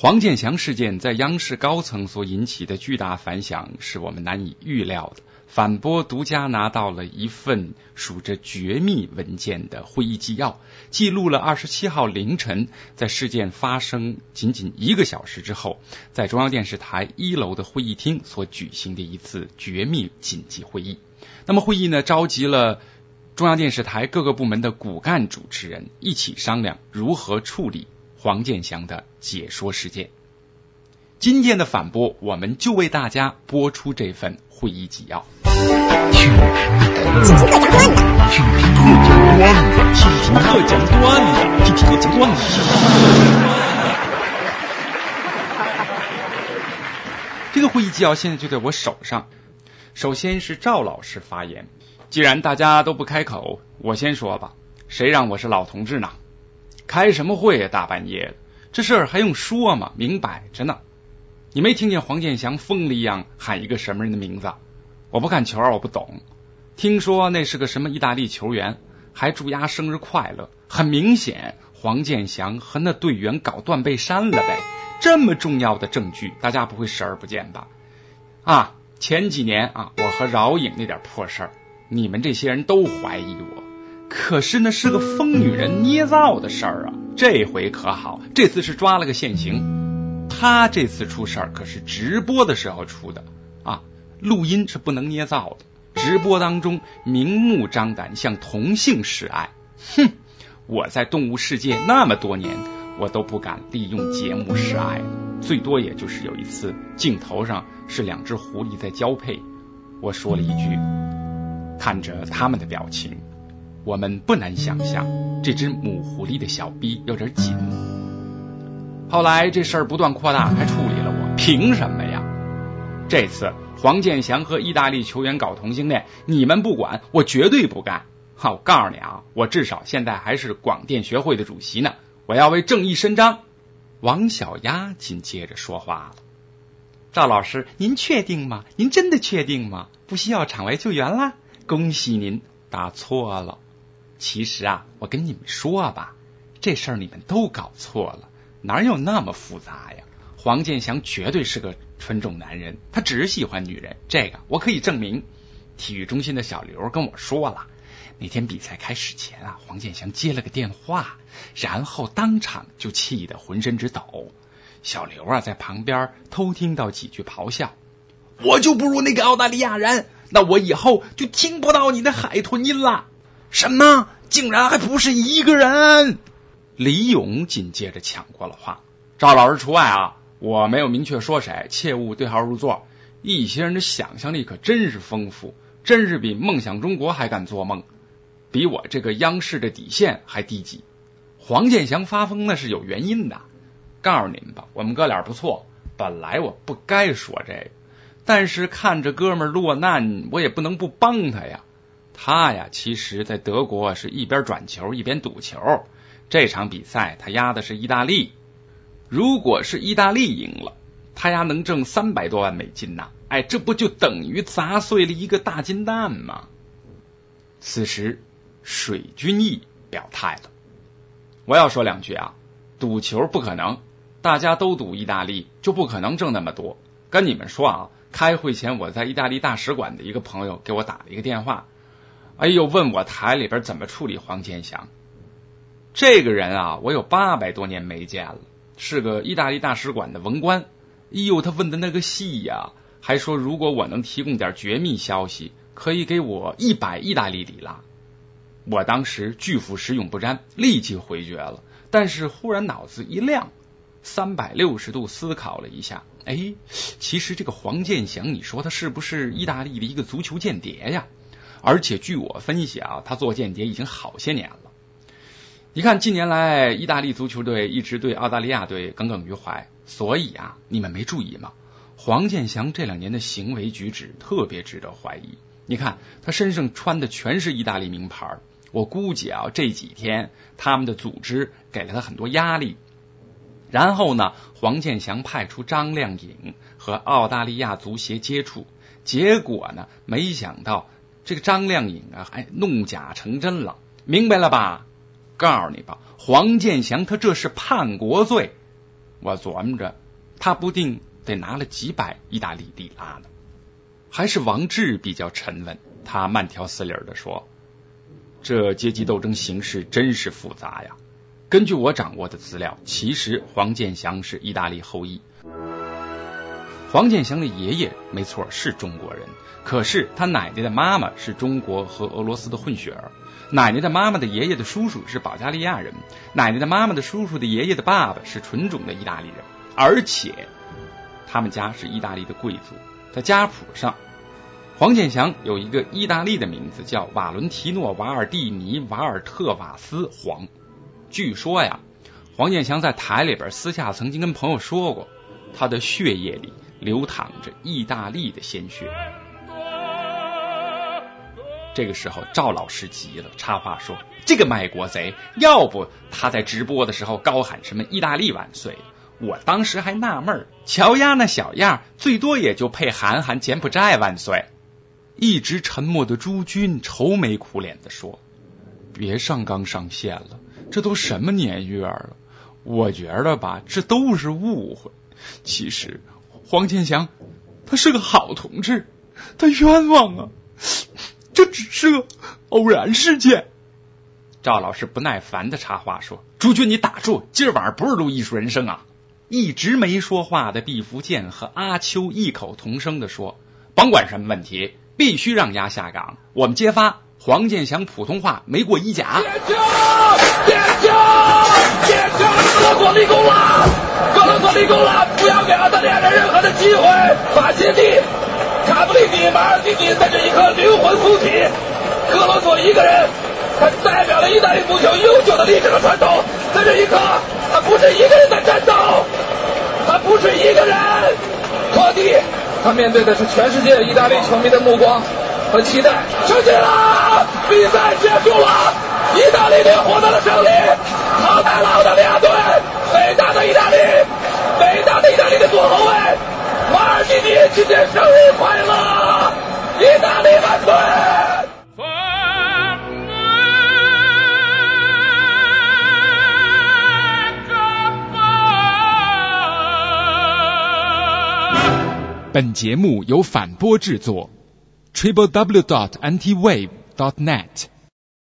黄健翔事件在央视高层所引起的巨大反响，是我们难以预料的。反播独家拿到了一份数着绝密文件的会议纪要，记录了二十七号凌晨在事件发生仅仅一个小时之后，在中央电视台一楼的会议厅所举行的一次绝密紧急会议。那么会议呢，召集了中央电视台各个部门的骨干主持人一起商量如何处理。黄健翔的解说事件，今天的反播，我们就为大家播出这份会议纪要。听听课讲段子，听听课讲段子，听听课讲段子，这个会议纪要现在就在我手上。首先是赵老师发言，既然大家都不开口，我先说吧。谁让我是老同志呢？开什么会呀？大半夜的，这事儿还用说吗？明摆着呢。你没听见黄健翔疯了一样喊一个什么人的名字？我不看球，我不懂。听说那是个什么意大利球员，还祝丫生日快乐。很明显，黄健翔和那队员搞断背山了呗。这么重要的证据，大家不会视而不见吧？啊，前几年啊，我和饶颖那点破事儿，你们这些人都怀疑我。可是那是个疯女人捏造的事儿啊！这回可好，这次是抓了个现行。他这次出事儿可是直播的时候出的啊，录音是不能捏造的。直播当中明目张胆向同性示爱，哼！我在动物世界那么多年，我都不敢利用节目示爱，最多也就是有一次镜头上是两只狐狸在交配，我说了一句，看着他们的表情。我们不难想象，这只母狐狸的小逼有点紧。后来这事儿不断扩大，还处理了我，凭什么呀？这次黄健翔和意大利球员搞同性恋，你们不管，我绝对不干。哈，我告诉你啊，我至少现在还是广电学会的主席呢，我要为正义伸张。王小丫紧接着说话了：“赵老师，您确定吗？您真的确定吗？不需要场外救援啦？恭喜您，答错了。”其实啊，我跟你们说吧，这事儿你们都搞错了，哪有那么复杂呀？黄健翔绝对是个纯种男人，他只喜欢女人，这个我可以证明。体育中心的小刘跟我说了，那天比赛开始前啊，黄健翔接了个电话，然后当场就气得浑身直抖。小刘啊，在旁边偷听到几句咆哮：“我就不如那个澳大利亚人，那我以后就听不到你的海豚音了。”什么？竟然还不是一个人！李勇紧接着抢过了话：“赵老师除外啊，我没有明确说谁，切勿对号入座。一些人的想象力可真是丰富，真是比梦想中国还敢做梦，比我这个央视的底线还低级。黄健翔发疯那是有原因的，告诉你们吧，我们哥俩不错。本来我不该说这个，但是看着哥们落难，我也不能不帮他呀。”他呀，其实，在德国是一边转球一边赌球。这场比赛他压的是意大利，如果是意大利赢了，他丫能挣三百多万美金呐！哎，这不就等于砸碎了一个大金蛋吗？此时，水军义表态了，我要说两句啊，赌球不可能，大家都赌意大利，就不可能挣那么多。跟你们说啊，开会前我在意大利大使馆的一个朋友给我打了一个电话。哎呦，问我台里边怎么处理黄健翔这个人啊？我有八百多年没见了，是个意大利大使馆的文官。哎呦，他问的那个细呀，还说如果我能提供点绝密消息，可以给我一百意大利里拉。我当时拒腐蚀永不沾，立即回绝了。但是忽然脑子一亮，三百六十度思考了一下，哎，其实这个黄健翔，你说他是不是意大利的一个足球间谍呀？而且据我分析啊，他做间谍已经好些年了。你看近年来意大利足球队一直对澳大利亚队耿耿于怀，所以啊，你们没注意吗？黄健翔这两年的行为举止特别值得怀疑。你看他身上穿的全是意大利名牌，我估计啊这几天他们的组织给了他很多压力。然后呢，黄健翔派出张靓颖和澳大利亚足协接触，结果呢，没想到。这个张靓颖啊，哎，弄假成真了，明白了吧？告诉你吧，黄健翔他这是叛国罪，我琢磨着，他不定得拿了几百意大利里拉呢。还是王志比较沉稳，他慢条斯理的说：“这阶级斗争形势真是复杂呀。根据我掌握的资料，其实黄健翔是意大利后裔。黄健翔的爷爷没错是中国人，可是他奶奶的妈妈是中国和俄罗斯的混血儿，奶奶的妈妈的爷爷的叔叔是保加利亚人，奶奶的妈妈的叔叔的爷爷的爸爸是纯种的意大利人，而且他们家是意大利的贵族。”在家谱上，黄健翔有一个意大利的名字，叫瓦伦提诺·瓦尔蒂尼·瓦尔特瓦斯黄。据说呀，黄健翔在台里边私下曾经跟朋友说过，他的血液里流淌着意大利的鲜血。这个时候，赵老师急了，插话说：“这个卖国贼，要不他在直播的时候高喊什么‘意大利万岁’？”我当时还纳闷，乔丫那小样，最多也就配喊喊柬埔寨万岁。一直沉默的朱军愁眉苦脸的说：“别上纲上线了，这都什么年月了？我觉得吧，这都是误会。其实黄健翔他是个好同志，他冤枉啊！这只是个偶然事件。”赵老师不耐烦的插话说：“朱军，你打住，今儿晚上不是录艺术人生啊！”一直没说话的毕福剑和阿秋异口同声的说：“甭管什么问题，必须让丫下岗。我们揭发黄健翔普通话没过一甲。”别枪！别枪！别枪！格罗索立功了！格罗索立功了！不要给澳大利亚人任何的机会！法切蒂、卡布里尼、马尔蒂尼在这一刻灵魂附体。格罗索一个人，他代表了意大利足球悠久的历史和传统。在这一刻，他不是一个人在战斗。他不是一个人，托蒂，他面对的是全世界意大利球迷的目光和期待。胜利了，比赛结束了，意大利队获得了胜利，今天生日快乐，意大利万岁！本节目由反播制作，triple w dot anti wave dot net。